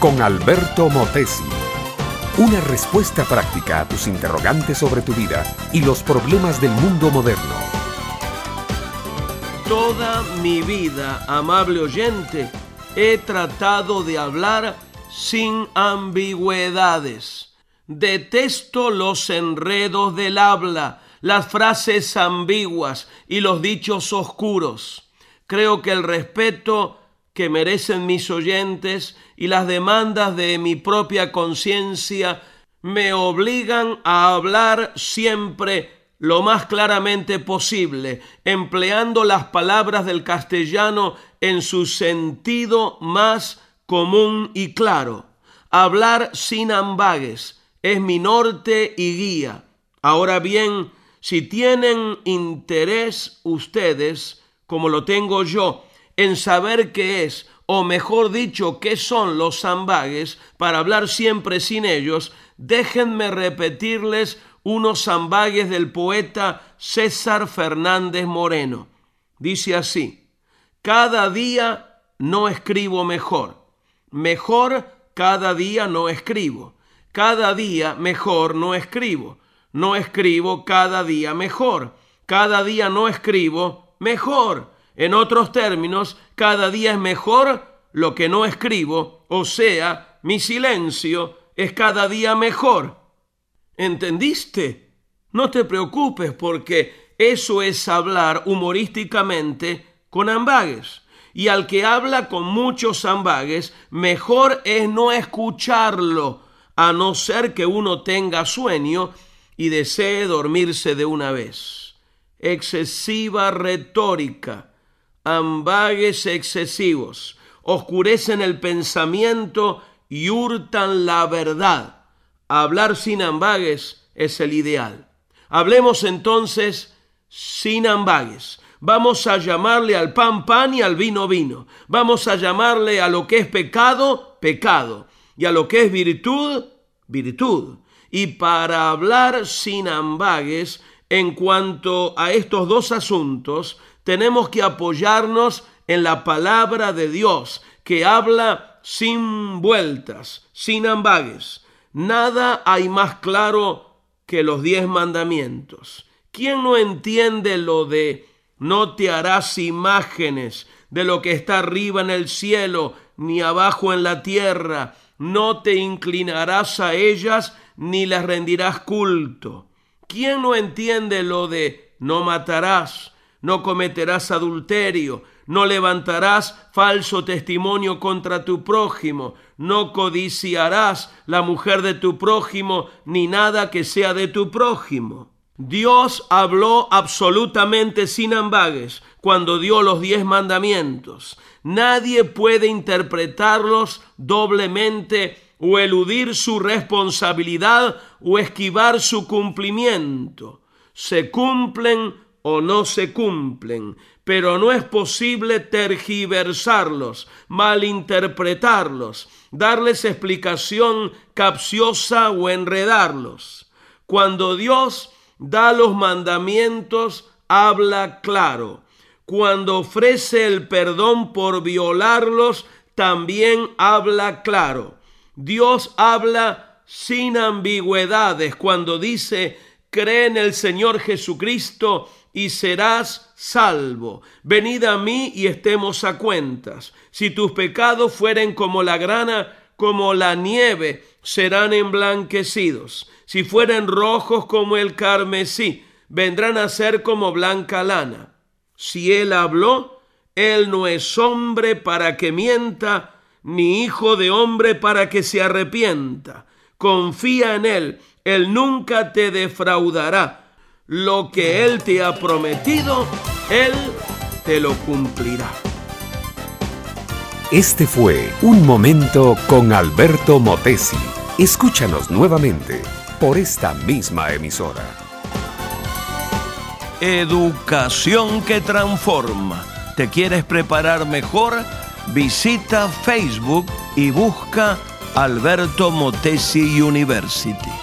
con Alberto Motesi. Una respuesta práctica a tus interrogantes sobre tu vida y los problemas del mundo moderno. Toda mi vida, amable oyente, he tratado de hablar sin ambigüedades. Detesto los enredos del habla, las frases ambiguas y los dichos oscuros. Creo que el respeto que merecen mis oyentes y las demandas de mi propia conciencia me obligan a hablar siempre lo más claramente posible, empleando las palabras del castellano en su sentido más común y claro. Hablar sin ambagues es mi norte y guía. Ahora bien, si tienen interés ustedes, como lo tengo yo, en saber qué es, o mejor dicho, qué son los zambagues, para hablar siempre sin ellos, déjenme repetirles unos zambagues del poeta César Fernández Moreno. Dice así, cada día no escribo mejor, mejor cada día no escribo, cada día mejor no escribo, no escribo cada día mejor, cada día no escribo mejor en otros términos, cada día es mejor lo que no escribo, o sea, mi silencio es cada día mejor. ¿Entendiste? No te preocupes porque eso es hablar humorísticamente con ambagues. Y al que habla con muchos ambagues, mejor es no escucharlo, a no ser que uno tenga sueño y desee dormirse de una vez. Excesiva retórica ambagues excesivos, oscurecen el pensamiento y hurtan la verdad. Hablar sin ambagues es el ideal. Hablemos entonces sin ambagues. Vamos a llamarle al pan pan y al vino vino. Vamos a llamarle a lo que es pecado, pecado. Y a lo que es virtud, virtud. Y para hablar sin ambagues en cuanto a estos dos asuntos, tenemos que apoyarnos en la palabra de Dios, que habla sin vueltas, sin ambagues. Nada hay más claro que los diez mandamientos. ¿Quién no entiende lo de no te harás imágenes de lo que está arriba en el cielo, ni abajo en la tierra? No te inclinarás a ellas, ni las rendirás culto. ¿Quién no entiende lo de no matarás? No cometerás adulterio, no levantarás falso testimonio contra tu prójimo, no codiciarás la mujer de tu prójimo, ni nada que sea de tu prójimo. Dios habló absolutamente sin ambagues cuando dio los diez mandamientos. Nadie puede interpretarlos doblemente o eludir su responsabilidad o esquivar su cumplimiento. Se cumplen o no se cumplen, pero no es posible tergiversarlos, malinterpretarlos, darles explicación capciosa o enredarlos. Cuando Dios da los mandamientos, habla claro. Cuando ofrece el perdón por violarlos, también habla claro. Dios habla sin ambigüedades cuando dice, cree en el Señor Jesucristo y serás salvo. Venid a mí y estemos a cuentas. Si tus pecados fueren como la grana, como la nieve, serán emblanquecidos. Si fueren rojos como el carmesí, vendrán a ser como blanca lana. Si él habló, él no es hombre para que mienta, ni hijo de hombre para que se arrepienta. Confía en él, él nunca te defraudará lo que Él te ha prometido, Él te lo cumplirá. Este fue Un Momento con Alberto Motesi. Escúchanos nuevamente por esta misma emisora. Educación que transforma. ¿Te quieres preparar mejor? Visita Facebook y busca Alberto Motesi University.